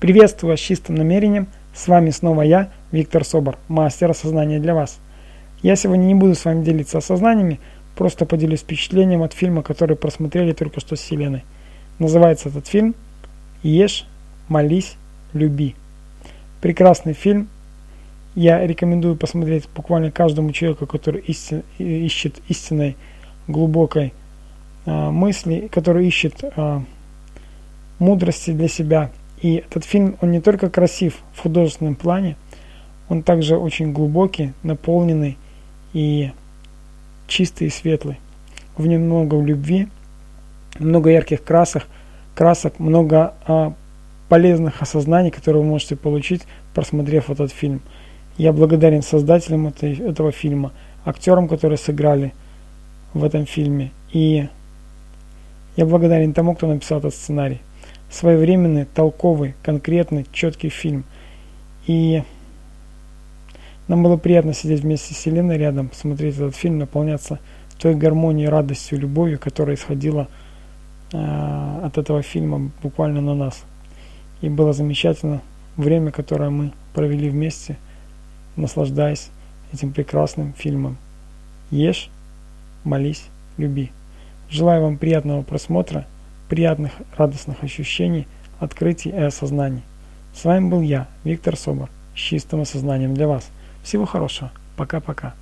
Приветствую вас с чистым намерением. С вами снова я, Виктор Собор, мастер осознания для вас. Я сегодня не буду с вами делиться осознаниями, просто поделюсь впечатлением от фильма, который просмотрели только что с Селеной. Называется этот фильм «Ешь, молись, люби». Прекрасный фильм. Я рекомендую посмотреть буквально каждому человеку, который истин, ищет истинной глубокой э, мысли, который ищет э, мудрости для себя – и этот фильм, он не только красив в художественном плане, он также очень глубокий, наполненный и чистый и светлый. В нем много любви, много ярких красок, красок, много а, полезных осознаний, которые вы можете получить, просмотрев этот фильм. Я благодарен создателям этой, этого фильма, актерам, которые сыграли в этом фильме. И я благодарен тому, кто написал этот сценарий своевременный, толковый, конкретный, четкий фильм. И нам было приятно сидеть вместе с Еленой рядом, смотреть этот фильм, наполняться той гармонией, радостью, любовью, которая исходила э, от этого фильма буквально на нас. И было замечательно время, которое мы провели вместе, наслаждаясь этим прекрасным фильмом. Ешь, молись, люби. Желаю вам приятного просмотра приятных, радостных ощущений, открытий и осознаний. С вами был я, Виктор Собор, с чистым осознанием для вас. Всего хорошего. Пока-пока.